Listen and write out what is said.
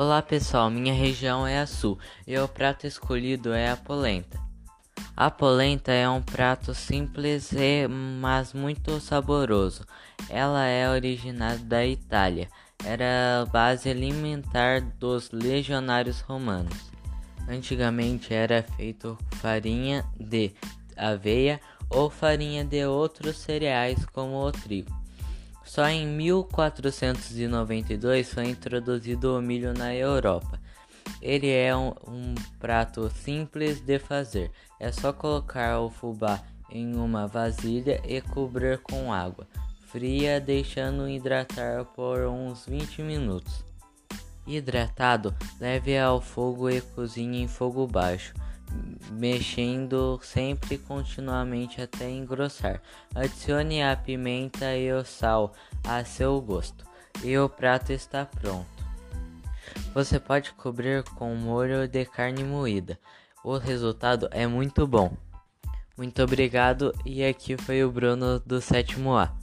Olá pessoal, minha região é a sul e o prato escolhido é a polenta. A polenta é um prato simples e mas muito saboroso. Ela é originária da Itália. Era a base alimentar dos legionários romanos. Antigamente era feito farinha de aveia ou farinha de outros cereais como o trigo. Só em 1492 foi introduzido o milho na Europa. Ele é um, um, prato simples de fazer. É só colocar o fubá em uma vasilha e cobrir com água fria, deixando hidratar por uns 20 minutos. Hidratado, leve ao fogo e cozinhe em fogo baixo mexendo sempre continuamente até engrossar. Adicione a pimenta e o sal a seu gosto e o prato está pronto. Você pode cobrir com molho de carne moída. O resultado é muito bom. Muito obrigado e aqui foi o Bruno do sétimo A.